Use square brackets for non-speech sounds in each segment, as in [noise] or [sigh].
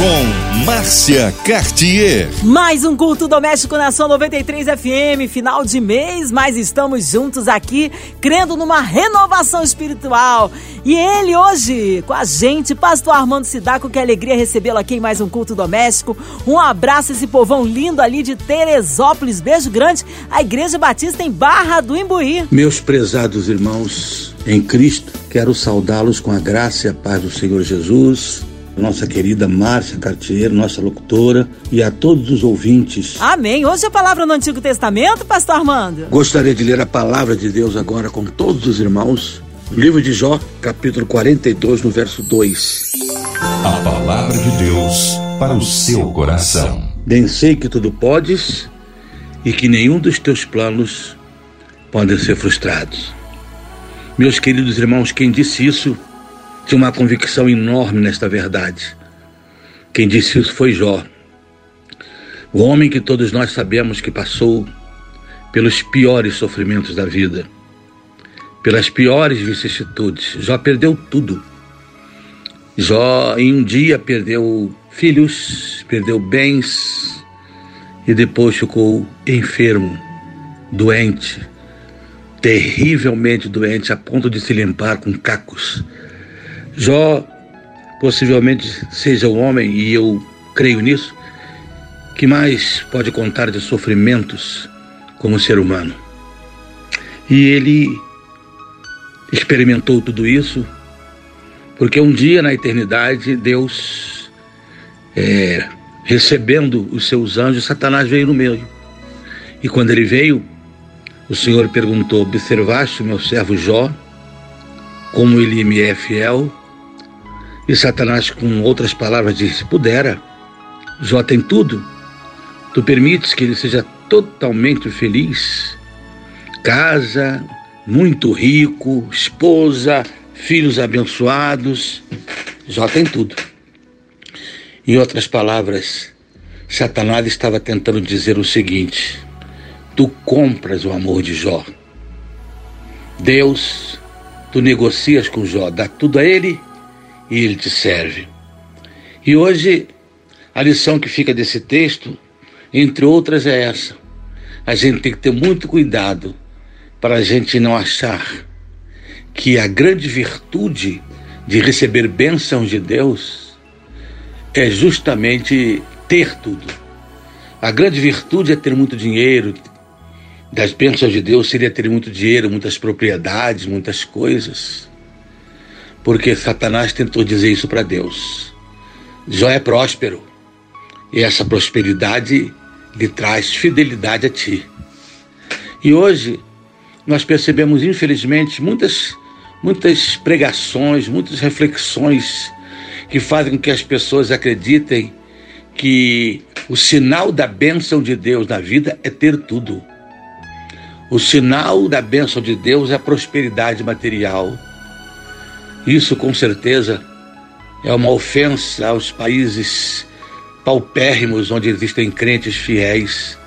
Com Márcia Cartier. Mais um culto doméstico na São 93 FM, final de mês, mas estamos juntos aqui, crendo numa renovação espiritual. E ele hoje com a gente, Pastor Armando Sidaco, que alegria recebê-lo aqui em mais um culto doméstico. Um abraço a esse povão lindo ali de Teresópolis, beijo grande, a Igreja Batista em Barra do Imbuí. Meus prezados irmãos em Cristo, quero saudá-los com a graça e a paz do Senhor Jesus nossa querida Márcia Cartier, nossa locutora, e a todos os ouvintes. Amém. Hoje a palavra no Antigo Testamento, Pastor Armando. Gostaria de ler a palavra de Deus agora com todos os irmãos. Livro de Jó, capítulo 42, no verso 2. A palavra de Deus para o seu coração. Bem sei que tudo podes e que nenhum dos teus planos podem ser frustrados. Meus queridos irmãos, quem disse isso tinha uma convicção enorme nesta verdade. Quem disse isso foi Jó. O homem que todos nós sabemos que passou pelos piores sofrimentos da vida, pelas piores vicissitudes. Jó perdeu tudo. Jó, em um dia, perdeu filhos, perdeu bens e depois ficou enfermo, doente, terrivelmente doente, a ponto de se limpar com cacos Jó possivelmente seja o homem, e eu creio nisso, que mais pode contar de sofrimentos como ser humano. E ele experimentou tudo isso porque um dia na eternidade Deus, é, recebendo os seus anjos, Satanás veio no meio. E quando ele veio, o Senhor perguntou: Observaste o meu servo Jó, como ele me é fiel? E Satanás, com outras palavras, disse: Pudera, Jó tem tudo. Tu permites que ele seja totalmente feliz? Casa, muito rico, esposa, filhos abençoados. Jó tem tudo. Em outras palavras, Satanás estava tentando dizer o seguinte: Tu compras o amor de Jó. Deus, tu negocias com Jó, dá tudo a ele e ele te serve. E hoje, a lição que fica desse texto, entre outras, é essa. A gente tem que ter muito cuidado para a gente não achar que a grande virtude de receber bênçãos de Deus é justamente ter tudo. A grande virtude é ter muito dinheiro. Das bênçãos de Deus seria ter muito dinheiro, muitas propriedades, muitas coisas porque Satanás tentou dizer isso para Deus. Jó é próspero e essa prosperidade lhe traz fidelidade a ti. E hoje nós percebemos, infelizmente, muitas, muitas pregações, muitas reflexões que fazem com que as pessoas acreditem que o sinal da bênção de Deus na vida é ter tudo. O sinal da bênção de Deus é a prosperidade material isso, com certeza, é uma ofensa aos países paupérrimos onde existem crentes fiéis,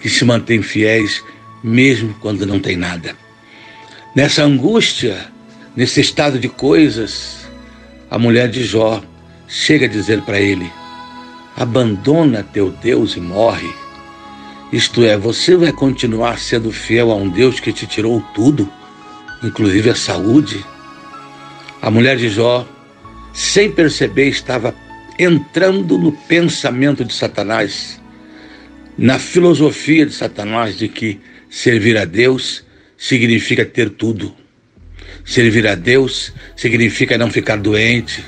que se mantêm fiéis mesmo quando não tem nada. Nessa angústia, nesse estado de coisas, a mulher de Jó chega a dizer para ele: abandona teu Deus e morre. Isto é, você vai continuar sendo fiel a um Deus que te tirou tudo, inclusive a saúde a mulher de Jó, sem perceber, estava entrando no pensamento de Satanás, na filosofia de Satanás de que servir a Deus significa ter tudo. Servir a Deus significa não ficar doente.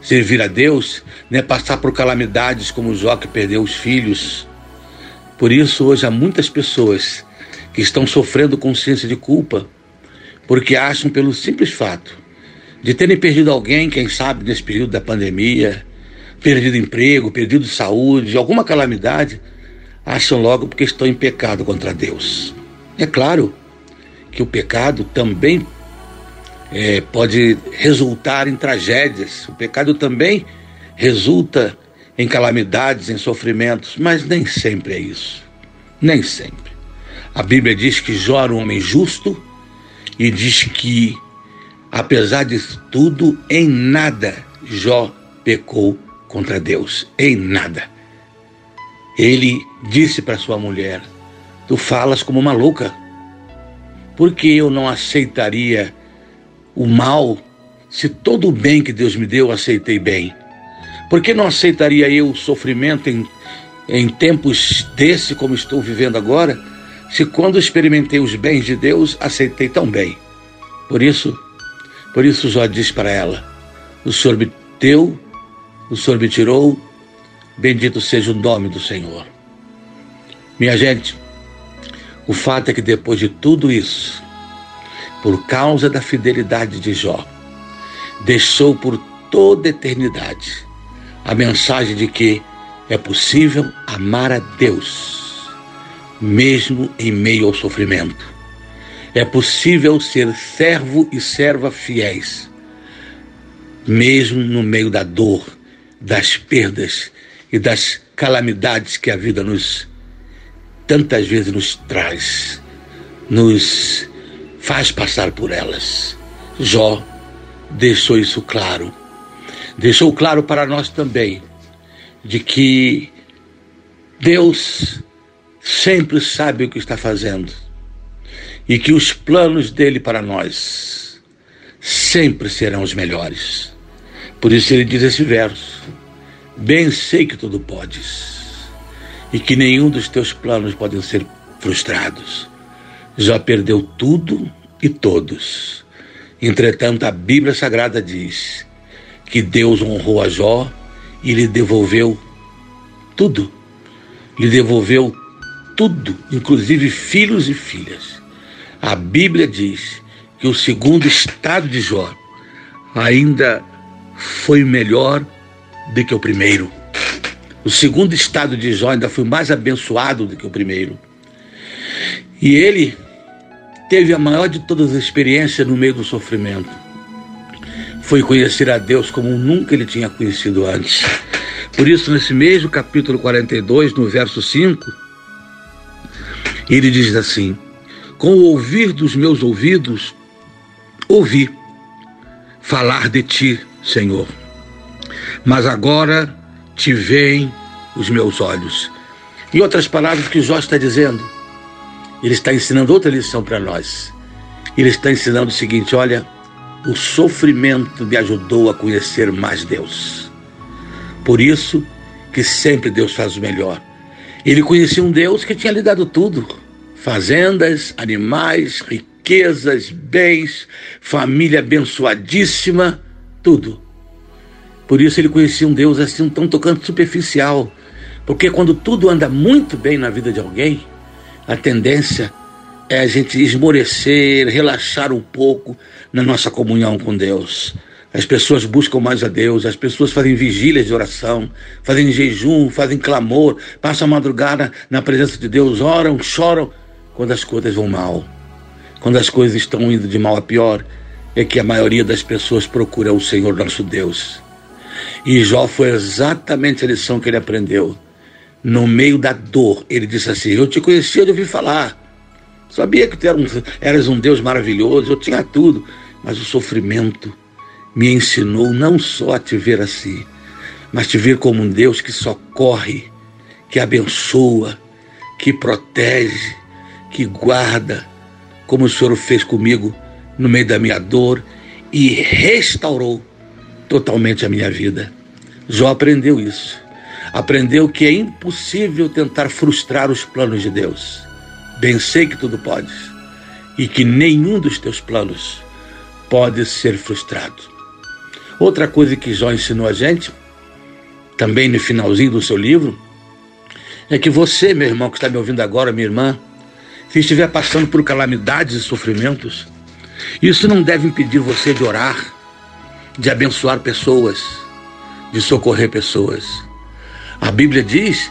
Servir a Deus não é passar por calamidades como Jó que perdeu os filhos. Por isso, hoje há muitas pessoas que estão sofrendo consciência de culpa, porque acham pelo simples fato de terem perdido alguém, quem sabe, nesse período da pandemia, perdido emprego, perdido saúde, alguma calamidade, acham logo porque estão em pecado contra Deus. É claro que o pecado também é, pode resultar em tragédias, o pecado também resulta em calamidades, em sofrimentos, mas nem sempre é isso. Nem sempre. A Bíblia diz que Jó era um homem justo e diz que, apesar de tudo, em nada Jó pecou contra Deus. Em nada. Ele disse para sua mulher: Tu falas como uma louca. Por que eu não aceitaria o mal se todo o bem que Deus me deu eu aceitei bem? Por que não aceitaria eu o sofrimento em, em tempos desse como estou vivendo agora, se quando experimentei os bens de Deus aceitei tão bem? Por isso, por isso Jó diz para ela: O Senhor me deu, o Senhor me tirou, bendito seja o nome do Senhor. Minha gente, o fato é que depois de tudo isso, por causa da fidelidade de Jó, deixou por toda eternidade a mensagem de que é possível amar a Deus, mesmo em meio ao sofrimento. É possível ser servo e serva fiéis, mesmo no meio da dor, das perdas e das calamidades que a vida nos tantas vezes nos traz, nos faz passar por elas. Jó deixou isso claro deixou claro para nós também de que Deus sempre sabe o que está fazendo e que os planos dele para nós sempre serão os melhores. Por isso ele diz esse verso: Bem sei que tudo podes e que nenhum dos teus planos podem ser frustrados. Já perdeu tudo e todos. Entretanto, a Bíblia Sagrada diz que Deus honrou a Jó e lhe devolveu tudo. Lhe devolveu tudo, inclusive filhos e filhas. A Bíblia diz que o segundo estado de Jó ainda foi melhor do que o primeiro. O segundo estado de Jó ainda foi mais abençoado do que o primeiro. E ele teve a maior de todas as experiências no meio do sofrimento foi conhecer a Deus como nunca ele tinha conhecido antes. Por isso, nesse mesmo capítulo 42, no verso 5, ele diz assim: Com o ouvir dos meus ouvidos, ouvi falar de ti, Senhor. Mas agora te veem os meus olhos. Em outras palavras, o que Jó está dizendo, ele está ensinando outra lição para nós. Ele está ensinando o seguinte: olha, o sofrimento me ajudou a conhecer mais Deus. Por isso que sempre Deus faz o melhor. Ele conhecia um Deus que tinha lhe dado tudo: fazendas, animais, riquezas, bens, família abençoadíssima, tudo. Por isso ele conhecia um Deus assim tão tocante superficial. Porque quando tudo anda muito bem na vida de alguém, a tendência é a gente esmorecer, relaxar um pouco na nossa comunhão com Deus. As pessoas buscam mais a Deus, as pessoas fazem vigílias de oração, fazem jejum, fazem clamor, passam a madrugada na presença de Deus, oram, choram quando as coisas vão mal. Quando as coisas estão indo de mal a pior, é que a maioria das pessoas procura o Senhor nosso Deus. E Jó foi exatamente a lição que ele aprendeu. No meio da dor, ele disse assim: Eu te conhecia de ouvir falar Sabia que tu eras um Deus maravilhoso, eu tinha tudo, mas o sofrimento me ensinou não só a te ver assim, mas te ver como um Deus que socorre, que abençoa, que protege, que guarda, como o Senhor fez comigo no meio da minha dor e restaurou totalmente a minha vida. Jó aprendeu isso. Aprendeu que é impossível tentar frustrar os planos de Deus. Bem sei que tudo podes e que nenhum dos teus planos pode ser frustrado. Outra coisa que Jó ensinou a gente, também no finalzinho do seu livro, é que você, meu irmão que está me ouvindo agora, minha irmã, se estiver passando por calamidades e sofrimentos, isso não deve impedir você de orar, de abençoar pessoas, de socorrer pessoas. A Bíblia diz,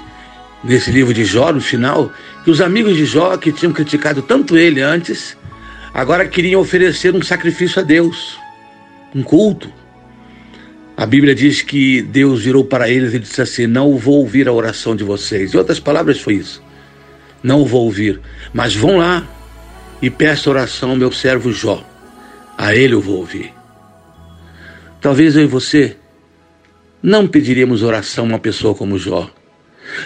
nesse livro de Jó, no final, que os amigos de Jó, que tinham criticado tanto ele antes, agora queriam oferecer um sacrifício a Deus, um culto. A Bíblia diz que Deus virou para eles e disse assim: Não vou ouvir a oração de vocês. Em outras palavras, foi isso. Não vou ouvir. Mas vão lá e peça oração ao meu servo Jó. A ele eu vou ouvir. Talvez eu e você não pediríamos oração a uma pessoa como Jó.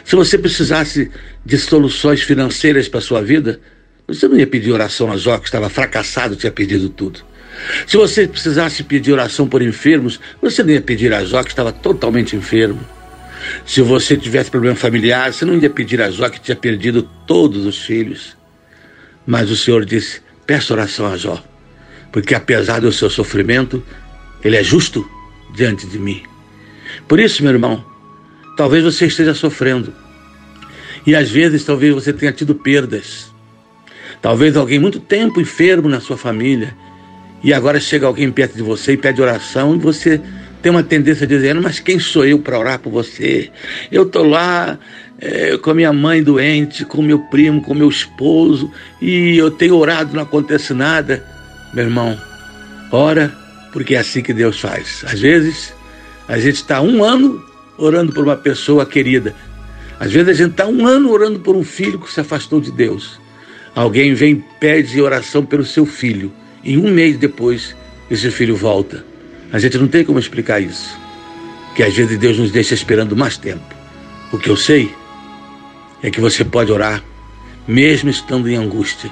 Se você precisasse de soluções financeiras para sua vida, você não ia pedir oração a Jó, que estava fracassado, tinha perdido tudo. Se você precisasse pedir oração por enfermos, você não ia pedir a Jó, que estava totalmente enfermo. Se você tivesse problema familiar, você não ia pedir a Jó, que tinha perdido todos os filhos. Mas o Senhor disse: peça oração a Jó, porque apesar do seu sofrimento, ele é justo diante de mim. Por isso, meu irmão, talvez você esteja sofrendo. E às vezes talvez você tenha tido perdas. Talvez alguém muito tempo enfermo na sua família. E agora chega alguém perto de você e pede oração e você tem uma tendência dizendo, mas quem sou eu para orar por você? Eu estou lá é, com a minha mãe doente, com meu primo, com meu esposo, e eu tenho orado, não acontece nada. Meu irmão, ora, porque é assim que Deus faz. Às vezes, a gente está um ano orando por uma pessoa querida. Às vezes a gente está um ano orando por um filho que se afastou de Deus. Alguém vem pede oração pelo seu filho. E um mês depois, esse filho volta. A gente não tem como explicar isso. Que às vezes Deus nos deixa esperando mais tempo. O que eu sei é que você pode orar, mesmo estando em angústia,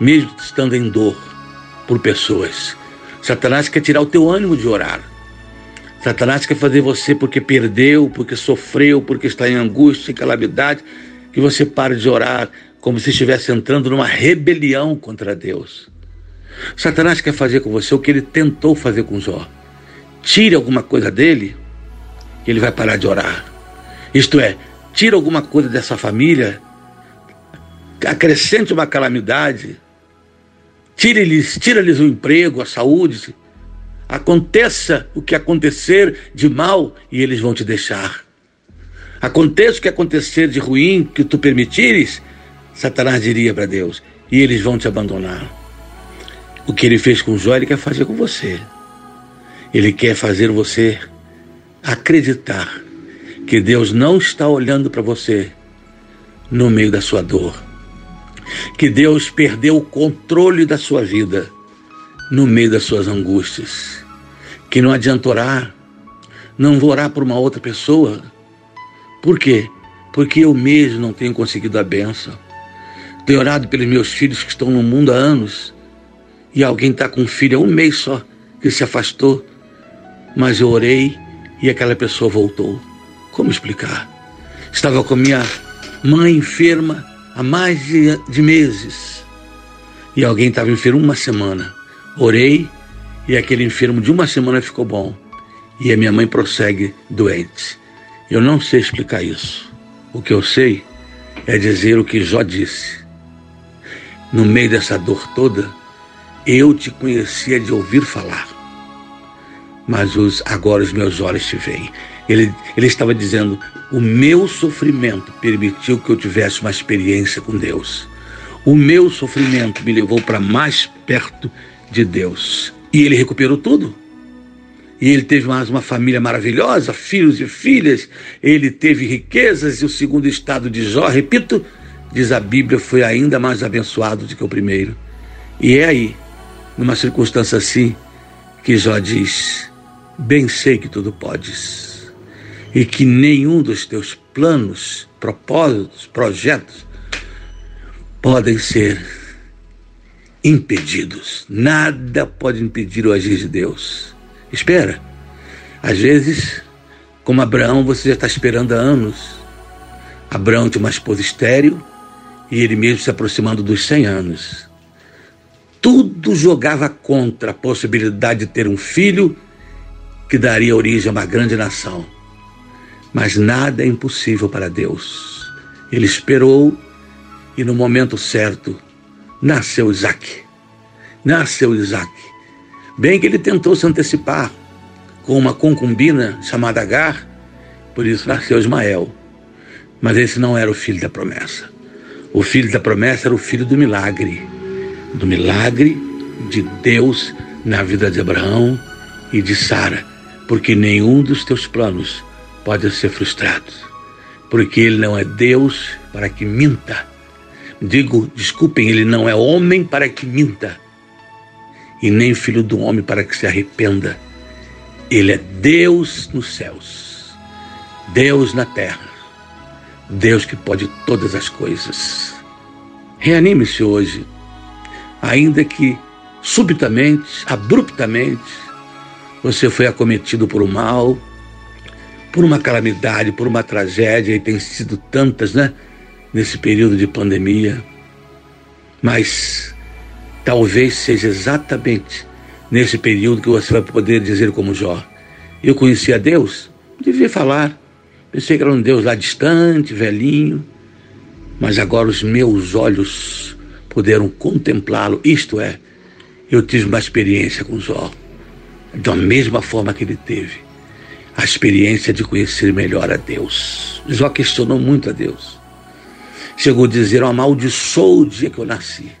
mesmo estando em dor, por pessoas. Satanás quer tirar o teu ânimo de orar. Satanás quer fazer você porque perdeu, porque sofreu, porque está em angústia, em calamidade, que você pare de orar como se estivesse entrando numa rebelião contra Deus. Satanás quer fazer com você o que ele tentou fazer com Jó tire alguma coisa dele, ele vai parar de orar. Isto é, tira alguma coisa dessa família, acrescente uma calamidade, tire-lhes tira o emprego, a saúde, aconteça o que acontecer de mal e eles vão te deixar. Aconteça o que acontecer de ruim que tu permitires, Satanás diria para Deus, e eles vão te abandonar. O que ele fez com Jó, ele quer fazer com você. Ele quer fazer você acreditar que Deus não está olhando para você no meio da sua dor. Que Deus perdeu o controle da sua vida no meio das suas angústias. Que não adianta orar, não vou orar por uma outra pessoa. Por quê? Porque eu mesmo não tenho conseguido a benção. Tenho orado pelos meus filhos que estão no mundo há anos e alguém está com um filho há um mês só que se afastou mas eu orei e aquela pessoa voltou. Como explicar? Estava com minha mãe enferma há mais de, de meses e alguém estava enfermo uma semana. Orei e aquele enfermo de uma semana ficou bom e a minha mãe prossegue doente. Eu não sei explicar isso. O que eu sei é dizer o que Jó disse. No meio dessa dor toda, eu te conhecia de ouvir falar mas os, agora os meus olhos te veem. Ele, ele estava dizendo: o meu sofrimento permitiu que eu tivesse uma experiência com Deus. O meu sofrimento me levou para mais perto de Deus. E ele recuperou tudo. E ele teve mais uma família maravilhosa, filhos e filhas. Ele teve riquezas e o segundo estado de Jó, repito, diz a Bíblia, foi ainda mais abençoado do que o primeiro. E é aí, numa circunstância assim, que Jó diz: Bem sei que tudo podes, e que nenhum dos teus planos, propósitos, projetos podem ser impedidos. Nada pode impedir o agir de Deus. Espera. Às vezes, como Abraão, você já está esperando há anos. Abraão tinha uma esposa estéril e ele mesmo se aproximando dos 100 anos. Tudo jogava contra a possibilidade de ter um filho que daria origem a uma grande nação. Mas nada é impossível para Deus. Ele esperou e no momento certo nasceu Isaac. Nasceu Isaac. Bem que ele tentou se antecipar com uma concubina chamada Agar, por isso nasceu Ismael. Mas esse não era o filho da promessa. O filho da promessa era o filho do milagre, do milagre de Deus na vida de Abraão e de Sara porque nenhum dos teus planos pode ser frustrado, porque Ele não é Deus para que minta, Digo, desculpem, ele não é homem para que minta, e nem filho do homem para que se arrependa. Ele é Deus nos céus, Deus na terra, Deus que pode todas as coisas. Reanime-se hoje, ainda que subitamente, abruptamente, você foi acometido por um mal, por uma calamidade, por uma tragédia, e tem sido tantas, né? Nesse período de pandemia. Mas talvez seja exatamente nesse período que você vai poder dizer como Jó: Eu conhecia Deus, devia falar. Pensei que era um Deus lá distante, velhinho, mas agora os meus olhos puderam contemplá-lo. Isto é, eu tive uma experiência com Jó, da mesma forma que ele teve a experiência de conhecer melhor a Deus. Jó questionou muito a Deus. Chegou a dizer: Eu amaldiçoou o dia que eu nasci.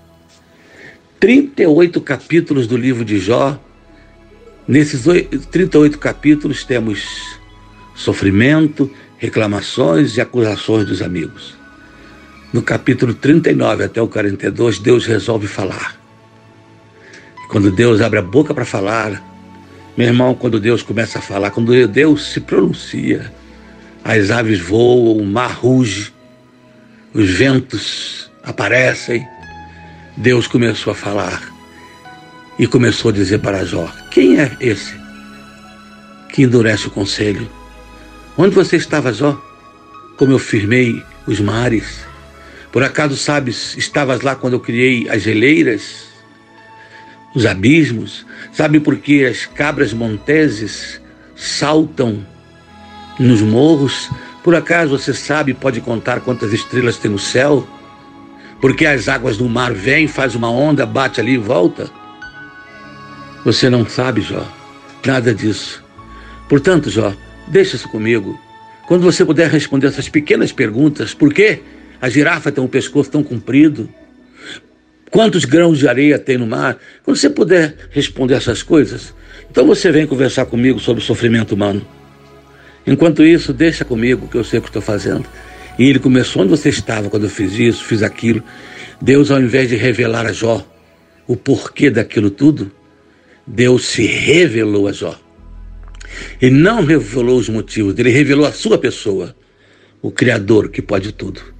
38 capítulos do livro de Jó. Nesses 38 capítulos temos sofrimento, reclamações e acusações dos amigos. No capítulo 39 até o 42, Deus resolve falar. Quando Deus abre a boca para falar, meu irmão, quando Deus começa a falar, quando Deus se pronuncia, as aves voam, o mar ruge, os ventos aparecem, Deus começou a falar e começou a dizer para Jó: Quem é esse que endurece o conselho? Onde você estava, Jó? Como eu firmei os mares? Por acaso sabes, estavas lá quando eu criei as geleiras, os abismos? Sabe por que as cabras monteses saltam nos morros? Por acaso você sabe, pode contar quantas estrelas tem no céu? Porque as águas do mar vêm, faz uma onda, bate ali e volta? Você não sabe, Jó, nada disso. Portanto, Jó, deixa isso comigo. Quando você puder responder essas pequenas perguntas, por que a girafa tem um pescoço tão comprido? Quantos grãos de areia tem no mar? Quando você puder responder essas coisas, então você vem conversar comigo sobre o sofrimento humano. Enquanto isso, deixa comigo que eu sei o que estou fazendo. E ele começou onde você estava quando eu fiz isso, fiz aquilo. Deus, ao invés de revelar a Jó o porquê daquilo tudo, Deus se revelou a Jó. Ele não revelou os motivos, ele revelou a sua pessoa, o Criador que pode tudo.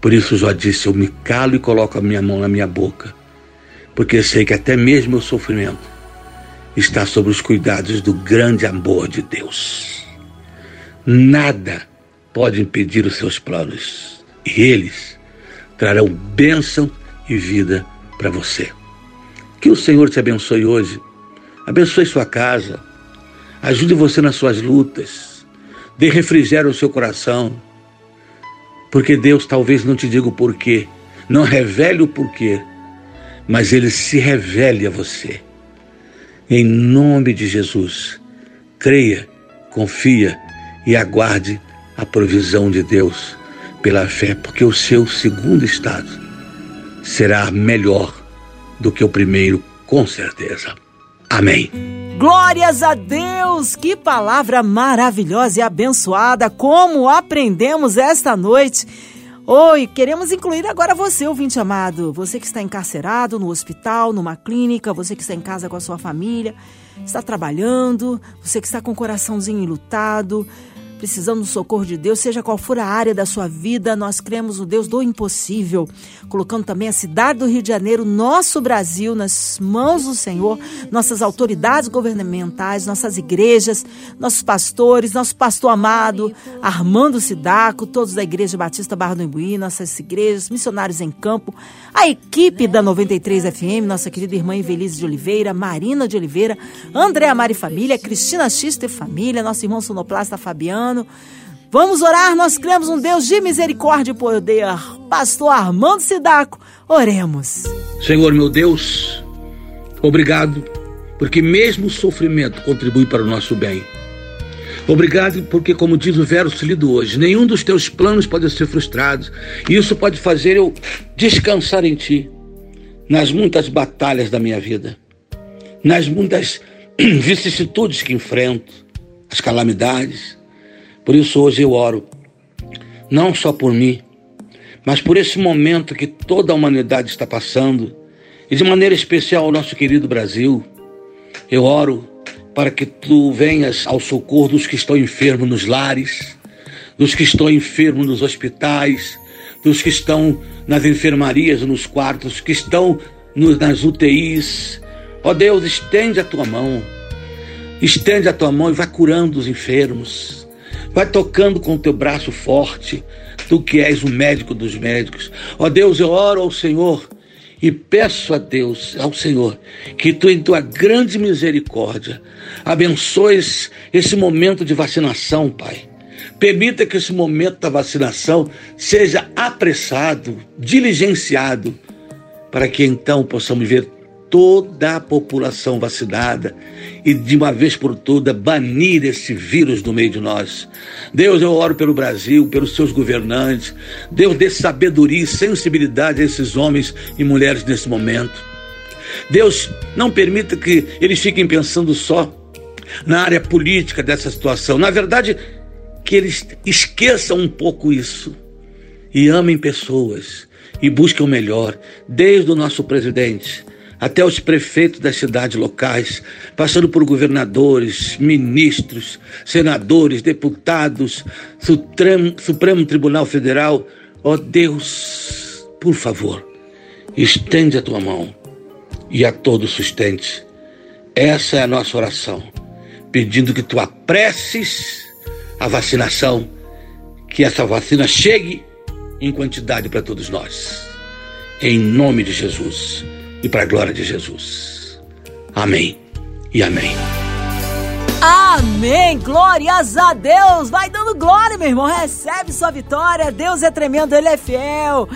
Por isso Jó disse: Eu me calo e coloco a minha mão na minha boca, porque sei que até mesmo o sofrimento está sob os cuidados do grande amor de Deus. Nada pode impedir os seus planos. E eles trarão bênção e vida para você. Que o Senhor te abençoe hoje. Abençoe sua casa. Ajude você nas suas lutas. Dê refrigério ao seu coração. Porque Deus talvez não te diga o porquê. Não revele o porquê. Mas Ele se revele a você. Em nome de Jesus. Creia, confia e aguarde a provisão de Deus pela fé, porque o seu segundo estado será melhor do que o primeiro, com certeza. Amém. Glórias a Deus! Que palavra maravilhosa e abençoada! Como aprendemos esta noite. Oi, queremos incluir agora você, ouvinte amado. Você que está encarcerado no hospital, numa clínica, você que está em casa com a sua família, está trabalhando, você que está com o coraçãozinho enlutado, precisando do socorro de Deus, seja qual for a área da sua vida, nós cremos no Deus do impossível, colocando também a cidade do Rio de Janeiro, nosso Brasil, nas mãos do Senhor, nossas autoridades governamentais, nossas igrejas, nossos pastores, nosso pastor amado, Armando Sidaco, todos da Igreja Batista Barra do Imbuí, nossas igrejas, missionários em campo, a equipe da 93 FM, nossa querida irmã Evelise de Oliveira, Marina de Oliveira, André Amari Família, Cristina Xista e Família, nosso irmão sonoplasta Fabiano, ano. Vamos orar, nós cremos um Deus de misericórdia e poder. Pastor Armando Sidaco, oremos. Senhor meu Deus, obrigado, porque mesmo o sofrimento contribui para o nosso bem. Obrigado, porque, como diz o verso lido hoje, nenhum dos teus planos pode ser frustrado. E isso pode fazer eu descansar em ti, nas muitas batalhas da minha vida, nas muitas [clears throat] vicissitudes que enfrento, as calamidades, por isso hoje eu oro, não só por mim, mas por esse momento que toda a humanidade está passando, e de maneira especial o nosso querido Brasil, eu oro para que tu venhas ao socorro dos que estão enfermos nos lares, dos que estão enfermos nos hospitais, dos que estão nas enfermarias, nos quartos, que estão nas UTIs. Ó Deus, estende a tua mão, estende a tua mão e vai curando os enfermos, vai tocando com o teu braço forte, tu que és o médico dos médicos. Ó Deus, eu oro ao Senhor e peço a Deus, ao Senhor, que tu, em tua grande misericórdia, abençoes esse momento de vacinação, Pai. Permita que esse momento da vacinação seja apressado, diligenciado, para que então possamos ver toda a população vacinada e de uma vez por todas banir esse vírus do meio de nós. Deus, eu oro pelo Brasil, pelos seus governantes. Deus, dê sabedoria e sensibilidade a esses homens e mulheres nesse momento. Deus, não permita que eles fiquem pensando só na área política dessa situação. Na verdade, que eles esqueçam um pouco isso e amem pessoas e busquem o melhor, desde o nosso presidente até os prefeitos das cidades locais, passando por governadores, ministros, senadores, deputados, Supremo, Supremo Tribunal Federal. Ó oh Deus, por favor, estende a tua mão e a todos sustente. Essa é a nossa oração, pedindo que tu apresses a vacinação, que essa vacina chegue em quantidade para todos nós. Em nome de Jesus e para a glória de Jesus. Amém e amém. Amém! Glórias a Deus! Vai dando glória, meu irmão. Recebe sua vitória. Deus é tremendo, Ele é fiel.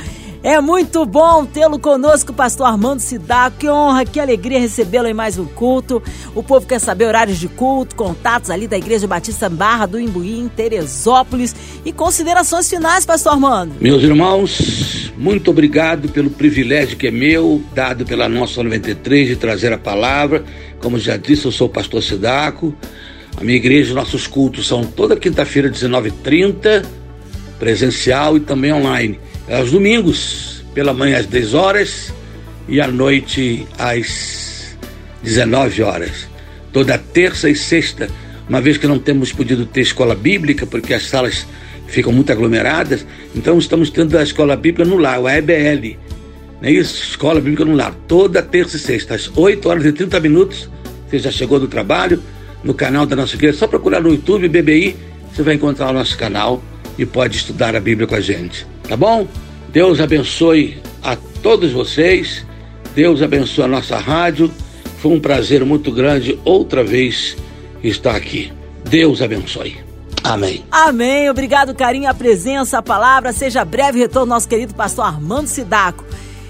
É muito bom tê-lo conosco, pastor Armando Sidá. Que honra, que alegria recebê-lo em mais um culto. O povo quer saber horários de culto, contatos ali da Igreja Batista Barra do Imbuí, em Teresópolis. E considerações finais, pastor Armando. Meus irmãos, muito obrigado pelo privilégio que é meu, dado pela nossa 93, de trazer a palavra. Como já disse, eu sou o pastor Sidaco. A minha igreja, nossos cultos são toda quinta-feira, 19h30, presencial e também online aos domingos, pela manhã às 10 horas e à noite às 19 horas. Toda terça e sexta, uma vez que não temos podido ter escola bíblica, porque as salas ficam muito aglomeradas, então estamos tendo a escola bíblica no lar, a EBL. Não é isso? Escola Bíblica no Lar, toda terça e sexta, às 8 horas e 30 minutos. Você já chegou do trabalho, no canal da nossa igreja, só procurar no YouTube BBI, você vai encontrar o nosso canal e pode estudar a Bíblia com a gente. Tá bom? Deus abençoe a todos vocês. Deus abençoe a nossa rádio. Foi um prazer muito grande outra vez estar aqui. Deus abençoe. Amém. Amém. Obrigado, carinho, a presença, a palavra. Seja breve retorno, nosso querido pastor Armando Sidaco.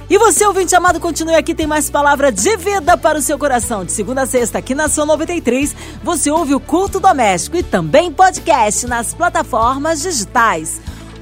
E você, ouvinte amado, continue aqui, tem mais palavra de vida para o seu coração. De segunda a sexta, aqui na Sua 93, você ouve o Culto Doméstico e também podcast nas plataformas digitais.